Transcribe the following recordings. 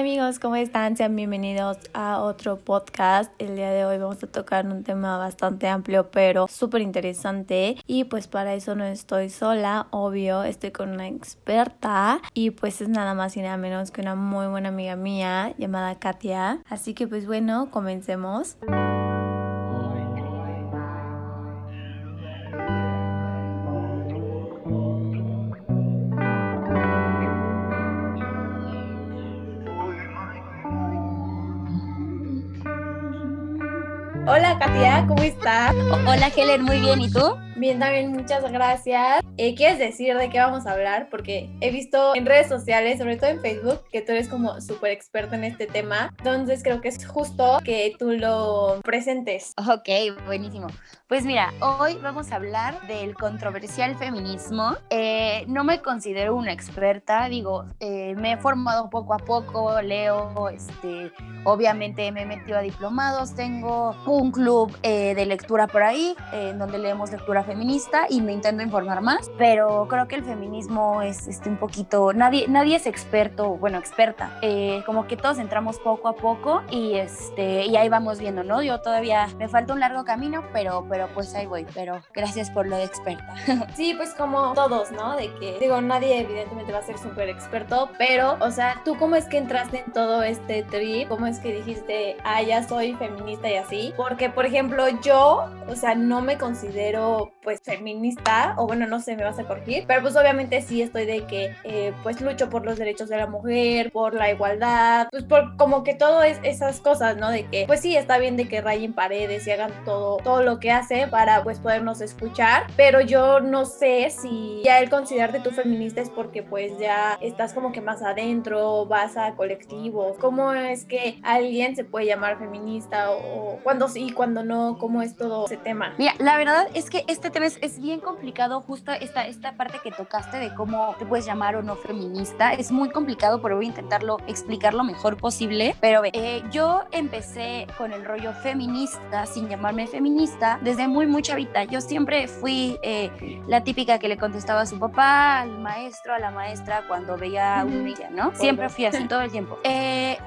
Amigos, ¿cómo están? Sean bienvenidos a otro podcast. El día de hoy vamos a tocar un tema bastante amplio pero súper interesante y pues para eso no estoy sola, obvio, estoy con una experta y pues es nada más y nada menos que una muy buena amiga mía llamada Katia. Así que pues bueno, comencemos. Hola Katia, ¿cómo estás? Hola Helen, muy bien, ¿y tú? Bien, también muchas gracias. Eh, ¿Quieres decir de qué vamos a hablar? Porque he visto en redes sociales, sobre todo en Facebook, que tú eres como súper experta en este tema. Entonces creo que es justo que tú lo presentes. Ok, buenísimo. Pues mira, hoy vamos a hablar del controversial feminismo. Eh, no me considero una experta, digo, eh, me he formado poco a poco, leo, este, obviamente me he metido a diplomados, tengo un club de lectura por ahí, en donde leemos lectura feminista y me intento informar más, pero creo que el feminismo es este, un poquito, nadie, nadie es experto, bueno, experta, eh, como que todos entramos poco a poco y, este, y ahí vamos viendo, ¿no? Yo todavía me falta un largo camino, pero pues ahí voy, pero gracias por lo de experta. Sí, pues como todos, ¿no? De que, digo, nadie evidentemente va a ser súper experto, pero, o sea, ¿tú cómo es que entraste en todo este trip? ¿Cómo es que dijiste, ah, ya soy feminista y así? Porque, por ejemplo, yo, o sea, no me considero pues feminista, o bueno, no sé, me vas a corregir, pero pues obviamente sí estoy de que eh, pues lucho por los derechos de la mujer, por la igualdad, pues por como que todo es esas cosas, ¿no? De que pues sí está bien de que rayen paredes y hagan todo, todo lo que para pues podernos escuchar, pero yo no sé si ya el considerarte tú feminista es porque pues ya estás como que más adentro, vas a colectivos, ¿cómo es que alguien se puede llamar feminista o, cuando sí, cuando no, cómo es todo ese tema? Mira, la verdad es que este tema es, bien complicado, justo esta, esta parte que tocaste de cómo te puedes llamar o no feminista. Es muy complicado, pero voy a intentarlo explicar lo mejor posible. Pero eh, yo empecé con el rollo feminista, sin llamarme feminista, desde muy, muy chavita. Yo siempre fui eh, la típica que le contestaba a su papá, al maestro, a la maestra cuando veía un día, ¿no? Siempre fui así todo el tiempo. Eh,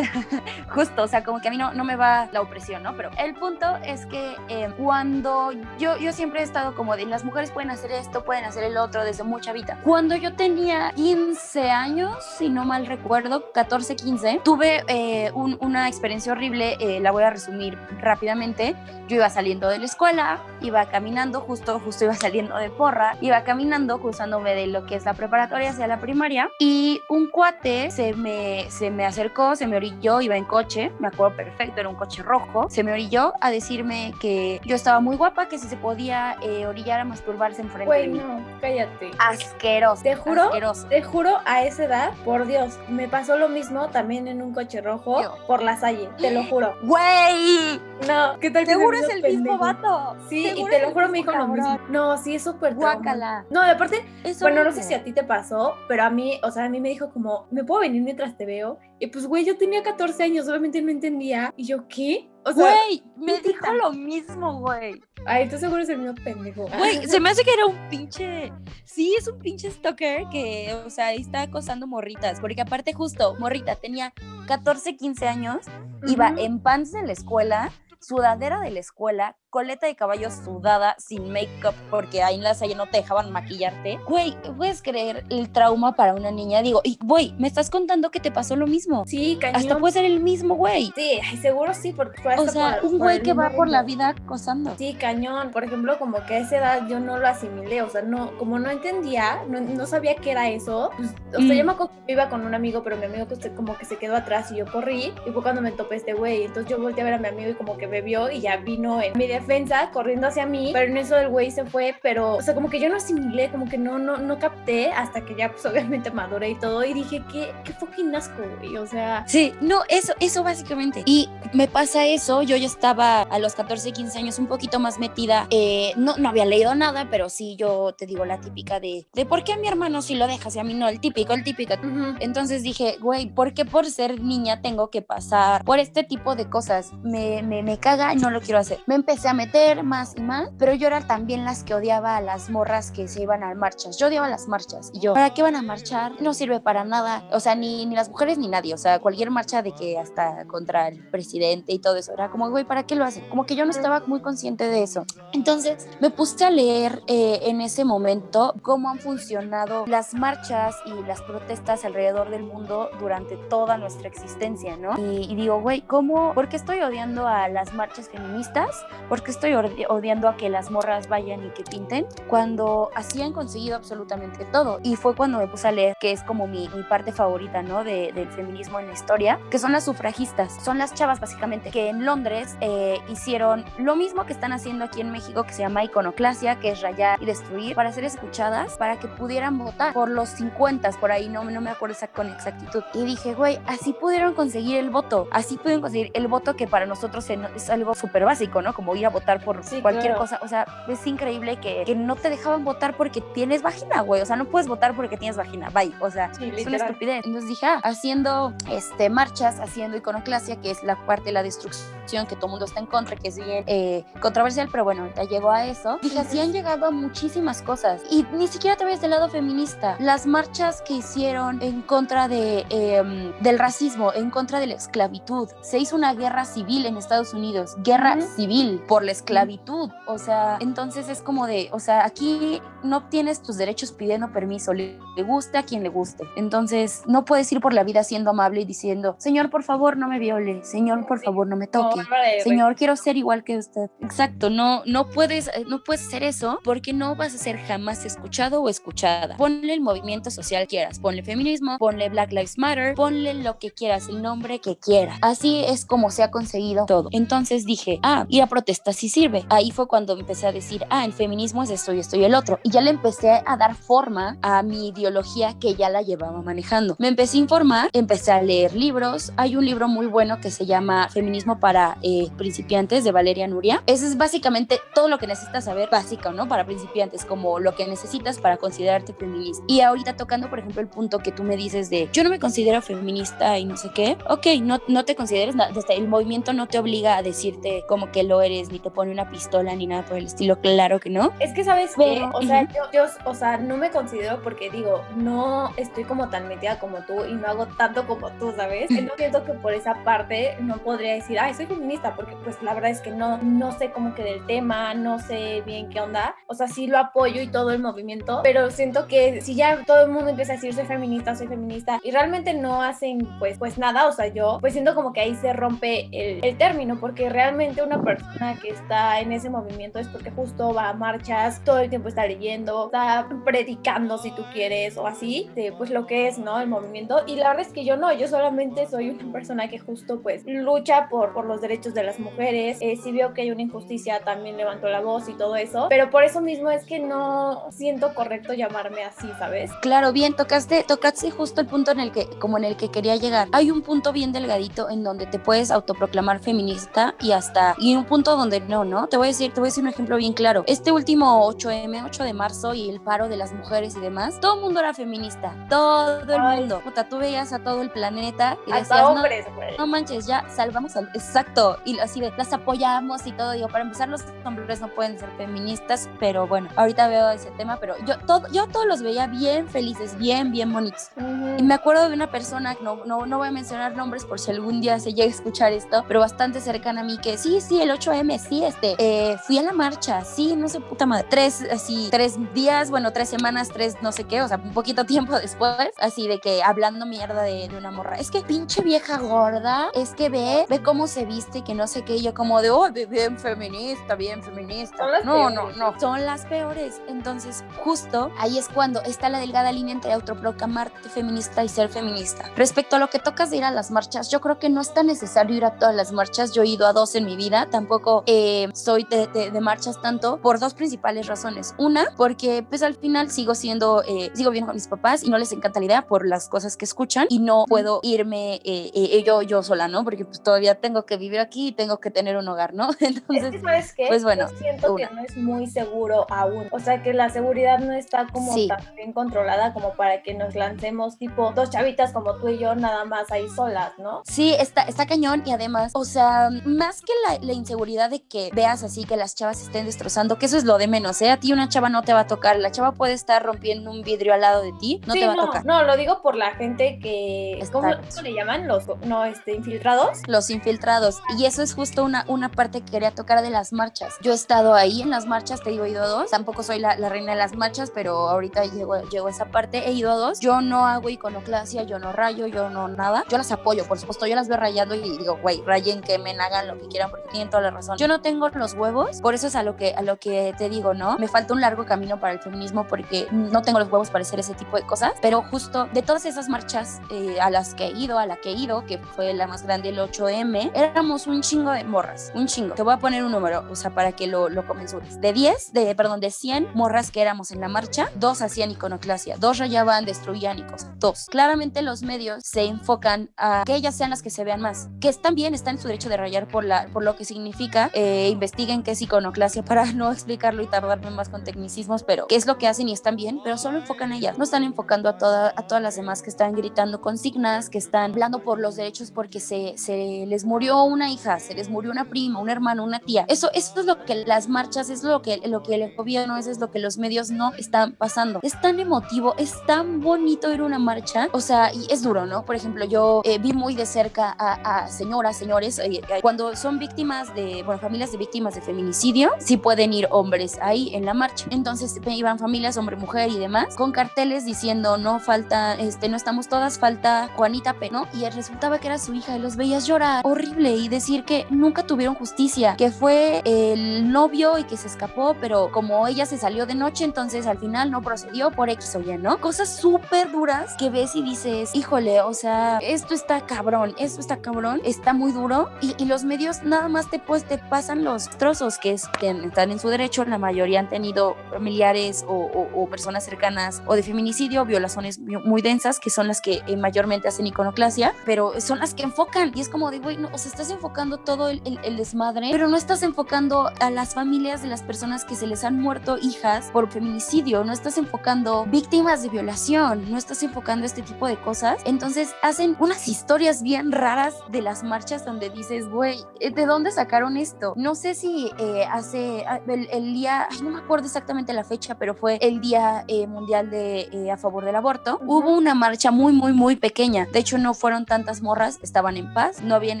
justo, o sea, como que a mí no, no me va la opresión, ¿no? Pero el punto es que cuando yo, yo siempre he estado como de las mujeres pueden hacer esto, pueden hacer el otro desde mucha vida. Cuando yo tenía 15 años, si no mal recuerdo, 14, 15, tuve eh, una experiencia horrible, eh, la voy a resumir rápidamente. Yo iba saliendo de la escuela, iba caminando, justo, justo iba saliendo de porra, iba caminando, cruzándome de lo que es la preparatoria hacia la primaria, y un cuate se me, se me acercó, se me orilló, iba en coche, me acuerdo perfecto, era un coche rojo, se me orilló a decirme que yo estaba muy guapa, que si se podía eh, orillar a masturbarse enfrente Güey, no, cállate. Asqueroso. Te juro, te juro, a esa edad, por Dios, me pasó lo mismo también en un coche rojo por la salle, te lo juro. Güey. No, ¿qué tal? Seguro es el mismo vato. Sí, y te lo juro, me dijo lo mismo. No, sí, es súper Guácala. No, de aparte, bueno, no sé si a ti te pasó, pero a mí, o sea, a mí me dijo como, ¿me puedo venir mientras te veo? Y pues, güey, yo tenía 14 años, obviamente no entendía. Y yo, ¿qué? O sea, güey, me dijo lo mismo, güey. Ay, tú seguro es el mismo pendejo. Güey, se me hace que era un pinche. Sí, es un pinche stalker que, o sea, está acosando morritas. Porque aparte, justo, morrita tenía 14, 15 años, iba en pants de la escuela, sudadera de la escuela, coleta de caballo sudada, sin make-up, porque ahí en la salle no te dejaban maquillarte. Güey, ¿puedes creer el trauma para una niña? Digo, y güey, me estás contando que te pasó lo mismo. Sí, cañón. Hasta puede ser el mismo güey. Sí, seguro sí, porque fue O sea, un güey que va por la vida acosando. Sí, cañón. Por ejemplo, como que a esa edad yo no lo asimilé, o sea, no, como no entendía, no, sabía qué era eso. Pues, o sea, yo mm. me iba con un amigo, pero mi amigo como que se quedó atrás y yo corrí, y fue cuando me topé este güey. Entonces yo volteé a ver a mi amigo y como que bebió y ya vino en mi defensa corriendo hacia mí, pero en eso el güey se fue, pero, o sea, como que yo no asimilé, como que no, no, no capté hasta que ya, pues, obviamente maduré y todo, y dije, qué, qué fucking asco, güey, o sea. Sí, no, eso, eso básicamente. Y me pasa eso, yo ya estaba a los 14, 15 años un poquito más metida, eh, no, no había leído nada, pero sí yo te digo la típica de, de por qué a mi hermano sí lo dejas y a mí no, el típico, el típico. Entonces dije, güey, ¿por qué por ser niña tengo que pasar por este tipo de cosas? Me, me, me caga y no lo quiero hacer. Me empecé a meter más y más, pero yo era también las que odiaba a las morras que se iban a marchas. Yo odiaba las marchas y yo, ¿para qué van a marchar? No sirve para nada. O sea, ni, ni las mujeres ni nadie. O sea, cualquier marcha de que hasta contra el presidente y todo eso. Era como, güey, ¿para qué lo hacen? Como que yo no estaba muy consciente de eso. Entonces me puse a leer eh, en ese momento cómo han funcionado las marchas y las protestas alrededor del mundo durante toda nuestra existencia, ¿no? Y, y digo, güey, ¿cómo? ¿Por qué estoy odiando a las marchas feministas? ¿Por qué estoy odiando a que las morras vayan y que pinten? Cuando así han conseguido absolutamente todo. Y fue cuando me puse a leer, que es como mi, mi parte favorita, ¿no? De, del feminismo en la historia, que son las sufragistas. Son las chavas, básicamente, que en Londres eh, hicieron lo mismo que están haciendo aquí en México, que se llama iconoclasia, que es rayar y destruir, para ser escuchadas, para que pudieran votar por los 50, por ahí, no, no me acuerdo con exactitud. Y dije, güey, así pudieron conseguir el voto, así pudieron conseguir el voto que para nosotros es algo súper básico, ¿no? Como ir a votar por cualquier cosa. O sea, es increíble que, que, no te dejaban votar porque tienes vagina, güey. O sea, no puedes votar porque tienes vagina. Bye. O sea, es una estupidez. Entonces dije, ah, haciendo este, marchas, haciendo iconoclasia, que es la parte de la destrucción que todo el mundo está en contra, que es bien eh, controversial, pero bueno, ya llegó a eso. Dije, así han llegado a muchísimas cosas. Y ni siquiera te ves del lado feminista. Las marchas que hicieron en contra de, em, del racismo, en contra de la esclavitud. Se hizo una guerra civil en Estados Unidos, guerra civil por la esclavitud. O sea, entonces es como de, o sea, aquí no obtienes tus derechos pidiendo permiso, le, guste a quien le guste. Entonces, no puedes ir por la vida siendo amable y diciendo, Señor, por favor, no me viole, Señor, por favor, no me toque, Señor, quiero ser igual que usted. Exacto, no, no puedes, eh, no puedes hacer eso porque no vas a ser jamás escuchado o escuchada. Ponle el movimiento social que quieras, ponle feminismo, ponle Black Lives Matter, ponle lo que quieras, el nombre que quieras. Así es como se ha conseguido todo. Entonces dije, ah, ir a protestas sí sirve. Ahí fue cuando empecé a decir, ah, el feminismo es esto y esto y el otro. Y ya le empecé a dar forma a mi ideología que ya la llevaba manejando. Me empecé a informar, empecé a leer libros. Hay un libro muy bueno que se llama Feminismo para eh, principiantes de Valeria Nuria. Ese es básicamente todo lo que necesitas saber básico, ¿no? Para principiantes, como lo que necesitas para considerarte feminista. Y ahorita tocando, por ejemplo, el punto que tú me dices de yo no me considero feminista y no sé qué. Ok, no, no te consideres. El movimiento no te obliga a decirte como que lo eres, ni te pone una pistola, ni nada por el estilo. Claro que no. Es que, ¿sabes Pero, O sea, yo, o sea, no me considero porque digo, no estoy como tan metida como tú y no hago tanto como tú, ¿sabes? No siento que por esa parte no podría decir, ay, soy feminista, porque pues la verdad es que no, no sé como que del tema, no sé bien qué onda. O sea, sí lo apoyo y todo el movimiento, pero siento que si ya todo el mundo empieza a decir soy feminista, soy feminista, y realmente no hacen pues, pues nada, o sea, yo pues siento como que ahí se rompe el, el término, porque realmente una persona que está en ese movimiento es porque justo va a marchas, todo el tiempo está leyendo, está predicando si tú quieres o así, de pues lo que es, ¿no? El movimiento. Y la verdad es que yo no, yo solamente soy una persona que justo pues lucha por, por los derechos de las mujeres, eh, si veo que hay una injusticia también levanto la voz y todo eso, pero por eso mismo es que no siento correcto llamarme así, ¿sabes? Claro, bien, tocaste, tocaste justo el punto en el que, como en el que quería llegar. Hay un punto bien delgadito en donde te puedes autoproclamar feminista y hasta, y un punto donde no, ¿no? Te voy a decir, te voy a decir un ejemplo bien claro. Este último 8M, 8 de marzo y el paro de las mujeres y demás, todo el mundo era feminista, todo el mundo. Puta, tú veías a todo el planeta y decías, hombres, no, no, manches, ya salvamos al... Exacto, y así de, las apoyamos y todo. Digo, para empezar, los hombres no pueden ser feministas, pero bueno, ahorita veo ese tema, pero yo, todo, yo todos los veía bien felices, bien, bien bonitos. Y me acuerdo de una persona, no, no, no voy a mencionar nombres por si algún día se llega a escuchar esto, pero bastante cercana a mí, que sí, sí, el 8M, sí, este, eh, fui a la marcha, sí, no sé, puta madre, tres, así, tres días, bueno, tres semanas, tres, no sé qué, o sea, un poquito tiempo después, así de que hablando mierda de, de una morra, es que pinche vieja gorda, es que ve, ve cómo se viste y que no sé qué, y yo como de, oh, bien feminista, bien feminista. No, no, no, son las peores. Entonces, justo ahí es cuando está la delgada línea entre autoproclamarte feminista y ser feminista. Respecto a lo que tocas de ir a las marchas, yo creo que no es tan necesario ir a todas las marchas. Yo he ido a dos en mi vida, tampoco eh, soy de, de, marchas tanto por dos principales razones. Una, porque pues al final sigo siendo, eh, sigo viendo con mis papás y no les encanta la idea por las cosas que escuchan y no puedo irme eh, yo, yo sola, ¿no? Porque pues todavía tengo que vivir aquí y tengo que tener un hogar, ¿no? Entonces, ¿sabes qué? pues bueno, yo siento que no es muy seguro aún. O sea, que la seguridad no está como tan bien controlada como para que nos lancemos tipo dos chavitas como tú y yo nada más ahí solas, ¿no? Sí, está, está cañón y además, o sea, más que la, la inseguridad de que veas así que las chavas estén destrozando, que eso es lo de menos, ¿eh? A ti una chava no te va a tocar, la chava puede estar rompiendo un vidrio al lado de ti, no te va a tocar. No, lo digo por la gente que, ¿cómo, ¿cómo, le llaman? Los, no, este, infiltrados. Los infiltrados. Y eso es justo una, una parte que quería tocar de las marchas. Yo he estado ahí en las marchas, te digo, he ido a dos. Tampoco soy la, la reina de las marchas, pero ahorita llego, llego a esa parte. He ido a dos. Yo no hago iconoclasia, yo no rayo, yo no nada. Yo las apoyo, por supuesto. Yo las veo rayando y digo, güey, rayen, quemen, hagan lo que quieran porque tienen toda la razón. Yo no tengo los huevos, por eso es a lo que, a lo que te digo, ¿no? Me falta un largo camino para el feminismo porque no tengo los huevos para hacer ese tipo de cosas. Pero justo de todas esas marchas eh, a las que he ido, a la que he ido, que fue la más grande, el 8M, éramos un chingo de morras, un chingo. Te voy a poner un número, o sea, para que lo, lo comensures. De 10, de, perdón, de 100 morras que éramos en la marcha, dos hacían iconoclasia, dos rayaban, destruían y cosas. Dos. Claramente los medios se enfocan a que ellas sean las que se vean más, que están bien, están en su derecho de rayar por, la, por lo que significa, eh, investiguen qué es iconoclasia para no explicarlo y tardarme más con tecnicismos, pero qué es lo que hacen y están bien, pero solo enfocan a ellas, no están enfocando a, toda, a todas las demás que están gritando consignas, que están hablando por los derechos porque se, se les murió una hija, se les murió una prima, un hermano, una tía. Eso, eso es lo que las marchas, es lo que, lo que el gobierno, eso es lo que los medios no están pasando. Es tan emotivo, es tan bonito ir a una marcha, o sea, y es duro, ¿no? Por ejemplo, yo eh, vi muy de cerca a, señoras, señores, eh, eh, cuando son víctimas de, bueno, familias de víctimas de feminicidio, sí pueden ir hombres ahí en la marcha. Entonces iban familias, hombre, mujer y demás, con carteles diciendo, no falta, este, no estamos todas, falta Juanita P, ¿no? Y resultaba que era su hija y los veías llorar horrible y decir que nunca tuvieron justicia, que fue el novio y que se escapó, pero como ella se salió de noche, entonces al final no procedió por X o Y, ¿no? Cosas súper duras que ves y dices, híjole, o sea, esto está cabrón, esto está cabrón, está muy duro y, y los medios nada más te, pues, te pasan los trozos que, es, que están en su derecho, la mayoría han tenido familiares o, personas cercanas o de feminicidio, violaciones muy densas, que son las que eh, mayormente hacen iconoclasia, pero son las que enfocan y es como de, güey, no, o sea, estás enfocando todo el, el, el desmadre, pero no estás enfocando a las familias de las personas que se les han muerto hijas por feminicidio, no estás enfocando víctimas de violación, no estás enfocando este tipo de cosas. Entonces hacen unas historias bien raras de las marchas donde dices, güey, eh, ¿de dónde sacaron esto? No sé si eh, hace ah, el, el, día, ay, no me acuerdo exactamente la fecha, pero fue el Día eh, Mundial de eh, a favor del aborto. Uh -huh. Hubo una marcha muy, muy, muy pequeña. De hecho, no fueron tantas morras, estaban en paz, no habían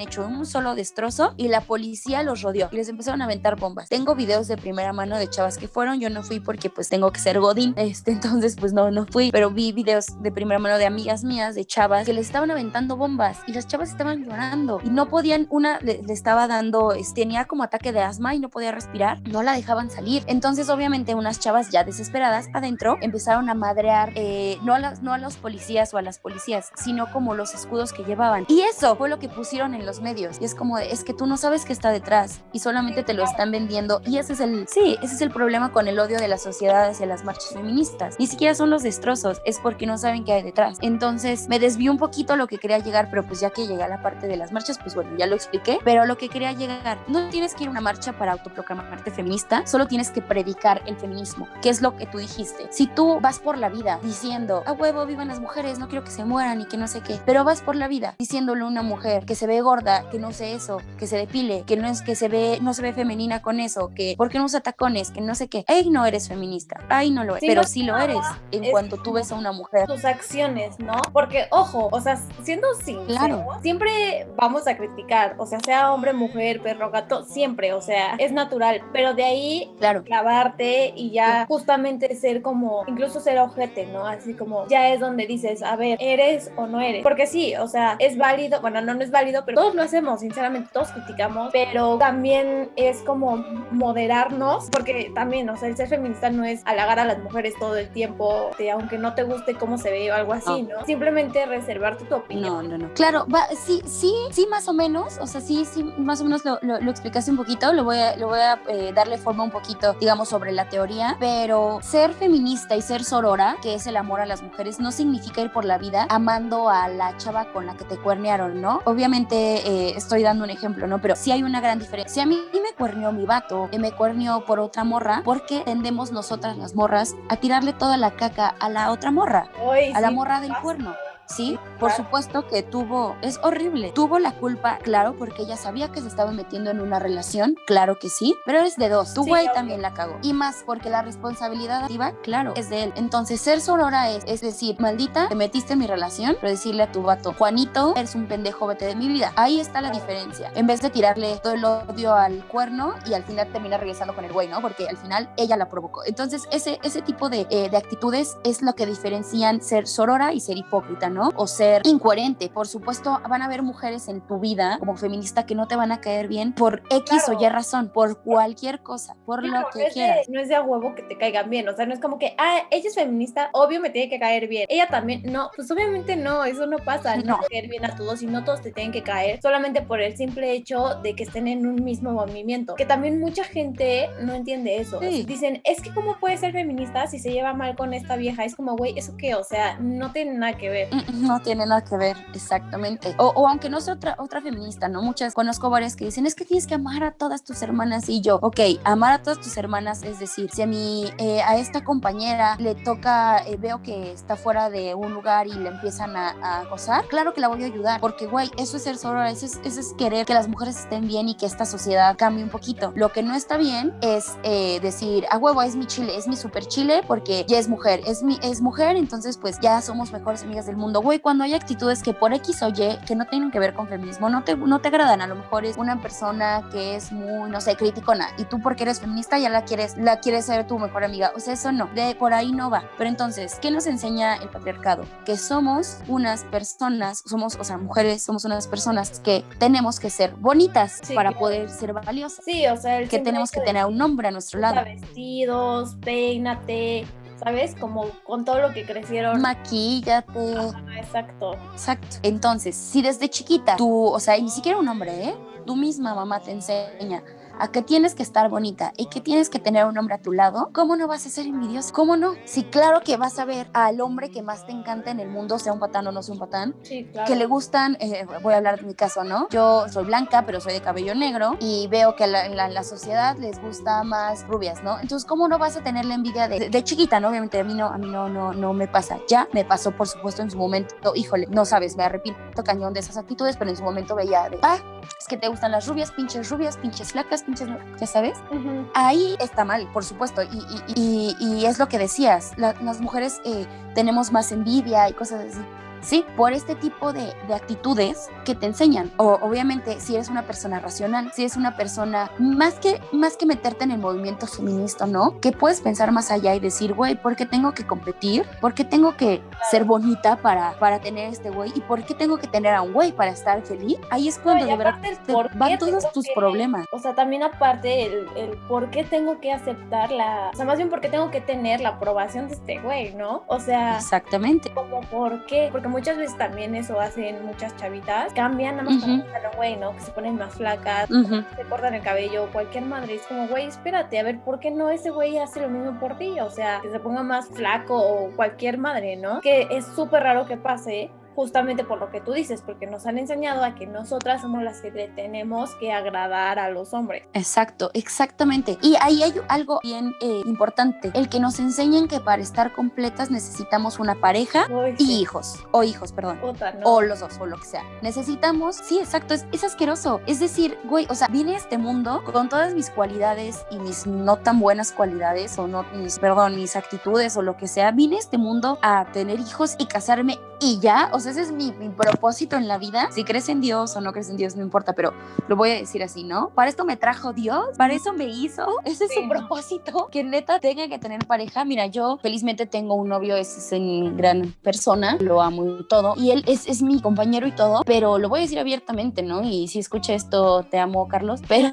hecho un solo destrozo y la policía los rodeó y les empezaron a aventar bombas. Tengo videos de primera mano de chavas que fueron, yo no fui porque pues tengo que ser godín, este, entonces pues no, no fui, pero vi videos de primera mano de amigas mías, de chavas que les estaban aventando bombas y las chavas estaban llorando y no podían, una le, le estaba dando, este, tenía como ataque de asma y no podía respirar, no la dejaban salir. Entonces obviamente unas chavas ya desesperadas adentro empezaron a madrear, eh, no, a las, no a los policías o a las policías, sino como los escudos que llevaban. Y eso fue lo que pusieron en los medios. Y es como, de, es que tú no sabes qué está detrás y solamente te lo están vendiendo. Y ese es el, sí, ese es el problema con el odio de la sociedad hacia las marchas feministas. Ni siquiera son los destrozos, es porque no saben qué hay detrás. Entonces me desvió un poquito lo que quería llegar, pero pues ya que llegué a la parte de las marchas, pues bueno, ya lo expliqué. Pero lo que quería llegar, no tienes que ir a una marcha para autoproclamarte feminista, solo tienes que predicar el feminismo, que es lo que tú dijiste. Si tú vas por la vida diciendo, a huevo, vivan las mujeres, no quiero que se mueran y que no sé qué, pero vas por la vida diciéndole a una mujer que se ve gorda, que no sé eso, que se depile, que no es que se ve, no se ve femenina con eso, que porque no usa tacones, que no sé qué, ay, no eres feminista, ay, no lo eres, sí, pero no, sí lo eres en cuanto tú ves a una mujer. Tus acciones, ¿no? Porque, ojo, o sea, siendo sinceros, claro. siempre vamos a criticar, o sea, sea hombre, mujer, perro, gato, siempre, o sea, es natural, pero de ahí, claro. clavarte y ya justamente ser como, incluso ser ojete, ¿no? Así como, ya es donde dices, a ver, ¿eres o no eres? Porque sí, o sea, es válido, bueno, no, no es válido, pero todos lo hacemos, sinceramente, todos criticamos, pero también es como moderarnos, porque también, o sea, el ser feminista no es halagar a las mujeres todo el tiempo, de, aunque no te guste cómo se ve o algo así, ¿no? ¿no? Simplemente reservarte tu opinión. No, no, no. Claro, va, sí, sí, sí, más o menos, o sea, sí, sí, más o menos lo, lo, lo explicaste un poquito, lo voy a, lo voy a eh, darle forma un poquito, digamos, sobre la teoría, pero ser feminista y ser sorora, que es el amor a las mujeres, no significa ir por la vida amando a la chava con la que te cuernearon, ¿no? Obviamente eh, estoy dando un ejemplo, ¿no? Pero sí hay una gran diferencia. Si a mí me cuerneó mi vato, me cuerneó por otra morra, ¿por qué tendemos nosotras las morras a tirarle toda la caca a la otra morra? Oy, a la morra del cuerno? Sí, por supuesto que tuvo, es horrible, tuvo la culpa, claro, porque ella sabía que se estaba metiendo en una relación, claro que sí, pero es de dos, tu güey también la cagó. Y más porque la responsabilidad activa, claro, es de él. Entonces, ser sorora es, es decir, maldita, te metiste en mi relación, pero decirle a tu vato, Juanito, eres un pendejo, vete de mi vida. Ahí está la diferencia. En vez de tirarle todo el odio al cuerno y al final terminar regresando con el güey, ¿no? Porque al final ella la provocó. Entonces, ese, ese tipo de, eh, de actitudes es lo que diferencian ser sorora y ser hipócrita, ¿no? O ser incoherente. Por supuesto, van a haber mujeres en tu vida como feminista que no te van a caer bien por X o Y razón, por cualquier cosa, por lo que quieras. no es de a huevo que te caigan bien, o sea, no es como que, ah, ella es feminista, obvio me tiene que caer bien. Ella también, no, pues obviamente no, eso no pasa, no, no caer bien a todos y no todos te tienen que caer solamente por el simple hecho de que estén en un mismo movimiento. Que también mucha gente no entiende eso. Dicen, es que cómo puede ser feminista si se lleva mal con esta vieja. Es como, güey, ¿eso qué? O sea, no tiene nada que ver. Mm, no tiene nada que ver, exactamente. O, o aunque no sea otra, otra feminista, ¿no? Muchas, conozco varias que dicen, es que tienes que amar a todas tus hermanas. Y yo, ok, amar a todas tus hermanas, es decir, si a mi, eh, a esta compañera le toca, eh, veo que está fuera de un lugar y le empiezan a, a, acosar, claro que la voy a ayudar, porque, güey, eso es ser solo, eso es, eso es querer que las mujeres estén bien y que esta sociedad cambie un poquito. Lo que no está bien es eh, decir, a huevo, es mi chile, es mi super chile porque ya es mujer, es, mi, es mujer, entonces pues ya somos mejores amigas del mundo. Güey, cuando hay actitudes que por X o Y, que no tienen que ver con feminismo, no te, no te agradan, a lo mejor es una persona que es muy, no sé, criticona y tú porque eres feminista ya la quieres, la quieres ser tu mejor amiga. O sea, eso no, de por ahí no va. Pero entonces, ¿qué nos enseña el patriarcado? Que somos unas personas, somos, o sea, mujeres, somos unas personas que tenemos que ser bonitas para poder ser valiosas. Sí, o sea, que tenemos que tener un nombre a nuestro lado. Vestidos, peínate, ¿sabes? Como con todo lo que crecieron. Maquíllate. exacto. Exacto. Entonces, si desde chiquita tú, o sea, y ni siquiera un hombre, ¿eh? Tu misma mamá te enseña a que tienes que estar bonita y que tienes que tener un hombre a tu lado, ¿cómo no vas a ser envidiosa? ¿Cómo no? Si claro que vas a ver al hombre que más te encanta en el mundo, sea un patán o no sea un patán, sí, claro. que le gustan, eh, voy a hablar de mi caso, ¿no? Yo soy blanca, pero soy de cabello negro y veo que la, la, la, sociedad les gusta más rubias, ¿no? Entonces, ¿cómo no vas a tener la envidia de, de, de, chiquita, ¿no? Obviamente a mí no, a mí no, no, no me pasa. Ya me pasó, por supuesto, en su momento, híjole, no sabes, me arrepiento cañón de esas actitudes, pero en su momento veía de, ah, es que te gustan las rubias, pinches rubias, pinches flacas, pinches, ya sabes. Uh -huh. Ahí está mal, por supuesto. Y, y, y, y es lo que decías, la, las mujeres eh, tenemos más envidia y cosas así. ¿Sí? Por este tipo de, de, actitudes que te enseñan. O obviamente, si eres una persona racional, si eres una persona, más que, más que meterte en el movimiento feminista, ¿no? Que puedes pensar más allá y decir, güey, ¿por qué tengo que competir? ¿Por qué tengo que ser bonita para, para tener este güey? ¿Y por qué tengo que tener a un güey para estar feliz? Ahí es cuando no, de verdad te van todos tus que, problemas. O sea, también aparte el, el por qué tengo que aceptar la, o sea, más bien por qué tengo que tener la aprobación de este güey, ¿no? O sea, exactamente. Como por qué, porque muchas veces también eso hacen muchas chavitas, cambian nada más uh -huh. para güey, ¿no? Que se ponen más flacas, uh -huh. se cortan el cabello, cualquier madre. Es como, güey, espérate, a ver, ¿por qué no ese güey hace lo mismo por ti? O sea, que se ponga más flaco o cualquier madre, ¿no? Que es súper raro que pase justamente por lo que tú dices, porque nos han enseñado a que nosotras somos las que le tenemos que agradar a los hombres. Exacto, exactamente. Y ahí hay algo bien eh, importante, el que nos enseñen que para estar completas necesitamos una pareja Uy, y sí. hijos, o hijos, perdón, Puta, no. o los dos, o lo que sea. Necesitamos, sí, exacto, es, es asqueroso. Es decir, güey, o sea, vine a este mundo con todas mis cualidades y mis no tan buenas cualidades, o no, mis, perdón, mis actitudes, o lo que sea, vine a este mundo a tener hijos y casarme y ya, o sea, ese es mi, mi, propósito en la vida. Si crees en Dios o no crees en Dios, no importa, pero lo voy a decir así, ¿no? Para esto me trajo Dios, para eso me hizo. Ese es sí. su propósito, que neta tenga que tener pareja. Mira, yo felizmente tengo un novio, es, es una gran persona, lo amo y todo, y él es, es, mi compañero y todo, pero lo voy a decir abiertamente, ¿no? Y si escucha esto, te amo, Carlos, pero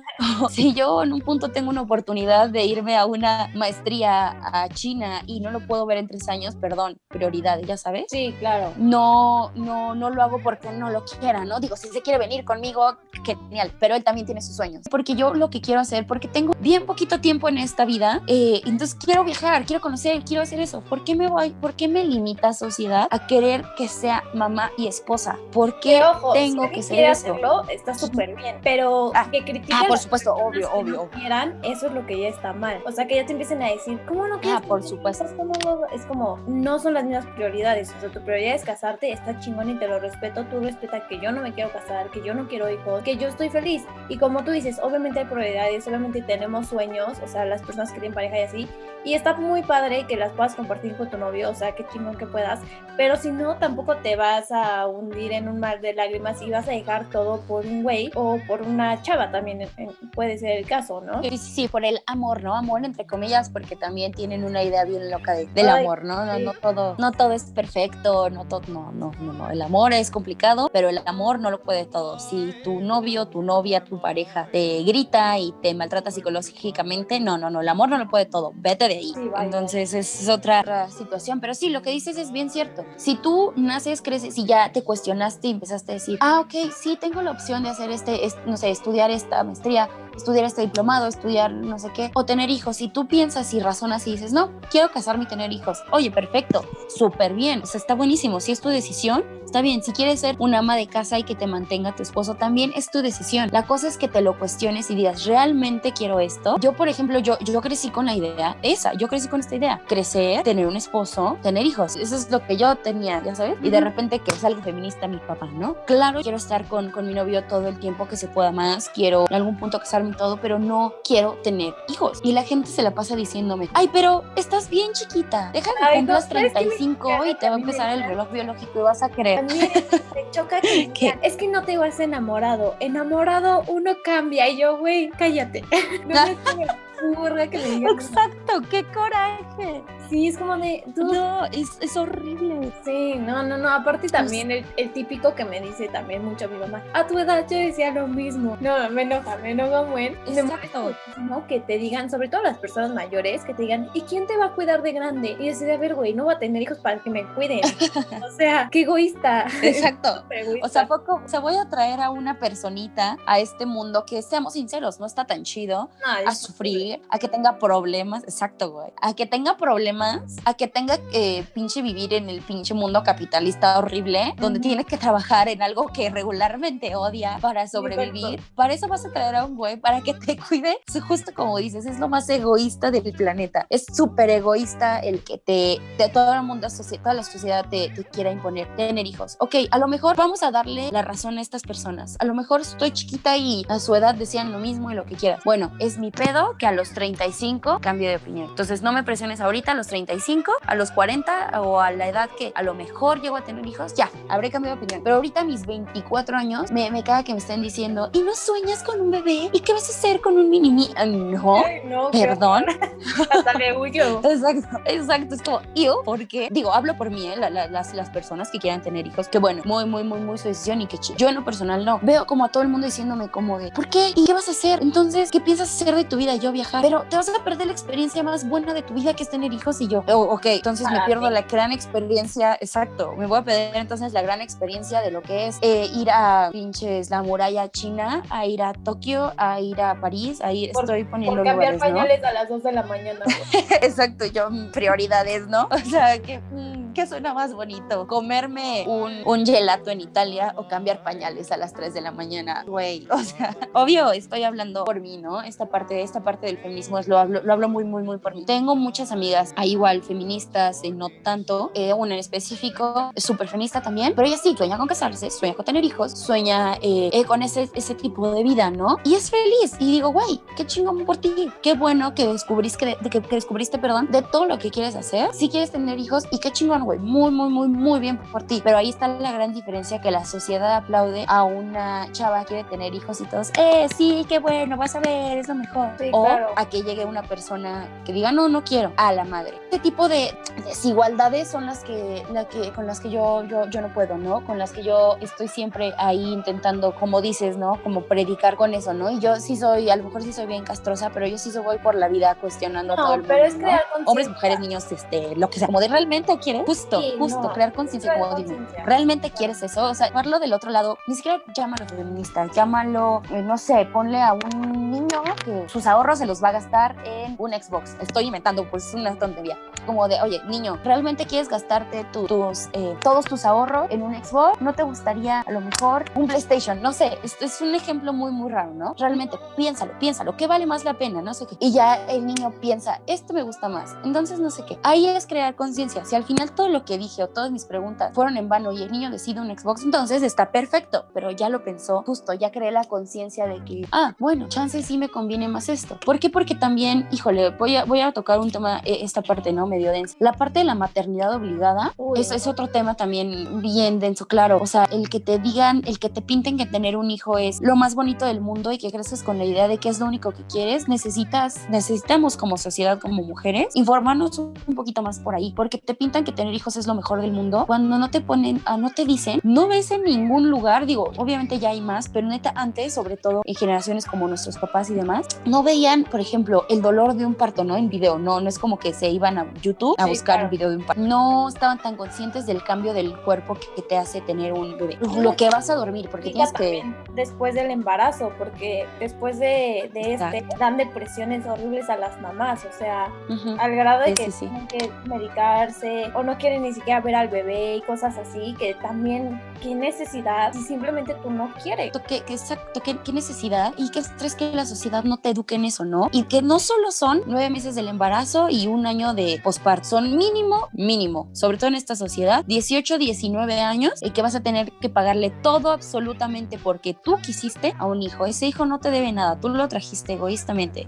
si yo en un punto tengo una oportunidad de irme a una maestría a China y no lo puedo ver en tres años, perdón, prioridad, ¿ya sabes? Sí, claro no, no, no lo hago porque no lo quiera, ¿no? Digo, si se quiere venir conmigo, genial, pero él también tiene sus sueños. Porque yo lo que quiero hacer, porque tengo bien poquito tiempo en esta vida, eh, entonces quiero viajar, quiero conocer, quiero hacer eso. ¿Por qué me voy, por qué me limita sociedad a querer que sea mamá y esposa? ¿Por qué ojo, tengo si que ser eso? hacerlo, está súper bien, pero ah, que critiquen ah, por supuesto, obvio, que obvio. No quieran, eso es lo que ya está mal. O sea, que ya te empiecen a decir, ¿cómo no quieres? Ah, por supuesto. Es como, es como, no son las mismas prioridades. O sea, tu prioridad es casarte, está está chingón y te lo respeto, tú respeta que yo no me quiero casar, que yo no quiero hijos, que yo estoy feliz. Y como tú dices, obviamente hay prioridades, obviamente tenemos sueños, o sea, las personas que tienen pareja y así, y está muy padre que las puedas compartir con tu novio, o sea, qué chingón que puedas, pero si no, tampoco te vas a hundir en un mar de lágrimas y vas a dejar todo por un güey o por una chava también puede ser el caso, ¿no? Sí, sí, por el amor, ¿no? Amor entre comillas, porque también tienen una idea bien loca del amor, ¿no? No, no, todo, no todo es perfecto, no todo, no, no, no, no, el amor es complicado, pero el amor no lo puede todo. Si tu novio, tu novia, tu pareja te grita y te maltrata psicológicamente, no, no, no, el amor no lo puede todo, vete de ahí. Entonces es otra, situación, pero sí, lo que dices es bien cierto. Si tú naces, creces y ya te cuestionaste y empezaste a decir, ah, ok, sí, tengo la opción de hacer este, no sé, estudiar esta maestría, estudiar este diplomado, estudiar no sé qué, o tener hijos. Si tú piensas y razonas y dices, no, quiero casarme y tener hijos, oye, perfecto, súper bien, o sea, está buenísimo. Si es tu decisión, está bien. Si quieres ser una ama de casa y que te mantenga tu esposo, también es tu decisión. La cosa es que te lo cuestiones y digas, ¿realmente quiero esto? Yo, por ejemplo, yo, yo crecí con la idea esa, yo crecí con esta idea, crecer, tener un esposo, tener hijos. Eso es lo que yo tenía, ya sabes. Y de repente que es algo feminista mi papá, ¿no? Claro, quiero estar con, con mi novio todo el tiempo que se pueda más, quiero en algún punto casarme y todo, pero no quiero tener hijos. Y la gente se la pasa diciéndome, ay, pero estás bien chiquita, deja que cumplas 35 y te va a empezar el reloj biológico vas a querer. A mí me choca que es que no te vas enamorado, enamorado uno cambia y yo, güey, cállate. No me que le digan. Exacto, qué coraje. Sí, es como de. No, es, horrible. Sí, no, no, no. Aparte también el, el, típico que me dice también mucho mi mamá. A tu edad yo decía lo mismo. No, me enoja, me enoja muy. Exacto. ¿no? Que te digan, sobre todo las personas mayores, que te digan, ¿y quién te va a cuidar de grande? Y decir, a ver, güey, no voy a tener hijos para que me cuiden. o sea, qué egoísta. Exacto. o sea, poco, o sea, voy a traer a una personita a este mundo que, seamos sinceros, no está tan chido a sufrir a que tenga problemas, exacto, güey, a que tenga problemas, a que tenga que pinche vivir en el pinche mundo capitalista horrible, donde tiene que trabajar en algo que regularmente odia para sobrevivir. Para eso vas a traer a un güey, para que te cuide. Justo como dices, es lo más egoísta del planeta. Es súper egoísta el que te, de todo el mundo, toda la sociedad te, te quiera imponer tener hijos. Ok, a lo mejor vamos a darle la razón a estas personas. A lo mejor estoy chiquita y a su edad decían lo mismo y lo que quieras. Bueno, es mi pedo que a los 35 cambio de opinión. Entonces no me presiones ahorita a los 35, a los 40 o a la edad que a lo mejor llego a tener hijos, ya, habré cambiado de opinión. Pero ahorita a mis 24 años me, me caga que me estén diciendo, ¿y no sueñas con un bebé? ¿Y qué vas a hacer con un mini mini? Ah, no, no, perdón. Hasta me huyo. exacto, exacto. Es como, yo, porque, digo, hablo por mí, ¿eh? las, las personas que quieran tener hijos, que bueno, muy, muy, muy, muy su decisión y que yo en lo personal no. Veo como a todo el mundo diciéndome como de, ¿por qué? ¿Y qué vas a hacer? Entonces, ¿qué piensas hacer de tu vida? Yo viajar pero te vas a perder la experiencia más buena de tu vida que es tener hijos y yo, oh, ok, entonces me pierdo la gran experiencia, exacto, me voy a perder entonces la gran experiencia de lo que es eh, ir a pinches la muralla china, a ir a Tokio, a ir a París, ahí estoy poniendo por cambiar pañales a las 2 de la mañana. exacto, yo prioridades, ¿no? O sea, que... Mm, ¿Qué suena más bonito? ¿Comerme un, un gelato en Italia o cambiar pañales a las 3 de la mañana? Güey, o sea, obvio, estoy hablando por mí, ¿no? Esta parte, esta parte del feminismo es, lo, hablo, lo hablo muy, muy, muy por mí. Tengo muchas amigas, igual feministas, no tanto, eh, una en específico, súper feminista también, pero ella sí sueña con casarse, sueña con tener hijos, sueña eh, eh, con ese, ese tipo de vida, ¿no? Y es feliz. Y digo, güey, qué chingón por ti. Qué bueno que descubriste, que, que, que descubriste, perdón, de todo lo que quieres hacer. Si quieres tener hijos y qué chingón muy, muy, muy, muy bien por ti. Pero ahí está la gran diferencia que la sociedad aplaude a una chava que quiere tener hijos y todos, eh, sí, qué bueno, vas a ver, es lo mejor. o a que llegue una persona que diga, no, no quiero, a la madre. Este tipo de desigualdades son las que, la que con las que yo, yo, yo no puedo, ¿no? Con las que yo estoy siempre ahí intentando, como dices, ¿no? Como predicar con eso, ¿no? Y yo sí soy, a lo mejor sí soy bien castrosa, pero yo sí voy por la vida cuestionando a todo el mundo. Pero es crear Hombres, mujeres, niños, este, lo que sea. Como de realmente quieren, justo, justo, crear conciencia, como digo, ¿realmente quieres eso? O sea, verlo del otro lado, ni siquiera llámalo feminista, llámalo, eh, no sé, ponle a un niño que sus ahorros se los va a gastar en un Xbox. Estoy inventando, pues es una tontería. Como de, oye, niño, ¿realmente quieres gastarte tus, eh, todos tus ahorros en un Xbox? ¿No te gustaría a lo mejor un PlayStation? No sé, esto es un ejemplo muy, muy raro, ¿no? Realmente, piénsalo, piénsalo, ¿qué vale más la pena? No sé qué. Y ya el niño piensa, esto me gusta más. Entonces, no sé qué. Ahí es crear conciencia. Si al final todo lo que dije o todas mis preguntas fueron en vano y el niño decide un Xbox, entonces está perfecto, pero ya lo pensó, justo ya creé la conciencia de que, ah, bueno, chance sí me conviene más esto. ¿Por qué? Porque también, híjole, voy a, voy a tocar un tema, eh, esta parte, ¿no? Medio densa. La parte de la maternidad obligada, eso es otro tema también bien denso, claro. O sea, el que te digan, el que te pinten que tener un hijo es lo más bonito del mundo y que creces con la idea de que es lo único que quieres, necesitas, necesitamos como sociedad, como mujeres, informarnos un poquito más por ahí, porque te pintan que tener hijos es lo mejor del mundo, cuando no te ponen, ah, no te dicen, no ves en ningún lugar, digo, obviamente ya hay más, pero neta, antes, sobre todo en generaciones como nuestros papás y demás, no veían, por ejemplo, el dolor de un parto, ¿no? En video, no, no es como que se iban a YouTube a buscar un video de un parto. No estaban tan conscientes del cambio del cuerpo que, te hace tener un bebé. Lo que vas a dormir, porque tienes que... Después del embarazo, porque después de, de este dan depresiones horribles a las mamás, o sea, al grado de que tienen que medicarse o no quieren ni siquiera ver al bebé y cosas así, que también, qué necesidad si simplemente tú no quieres. ¿Qué, qué exacto, qué, qué necesidad? ¿Y qué crees que la sociedad no te eduque en eso, no? Y que no solo son nueve meses del embarazo y un año de posparto, son mínimo, mínimo, sobre todo en esta sociedad, 18, 19 años y que vas a tener que pagarle todo absolutamente porque tú quisiste a un hijo. Ese hijo no te debe nada, tú lo trajiste egoístamente.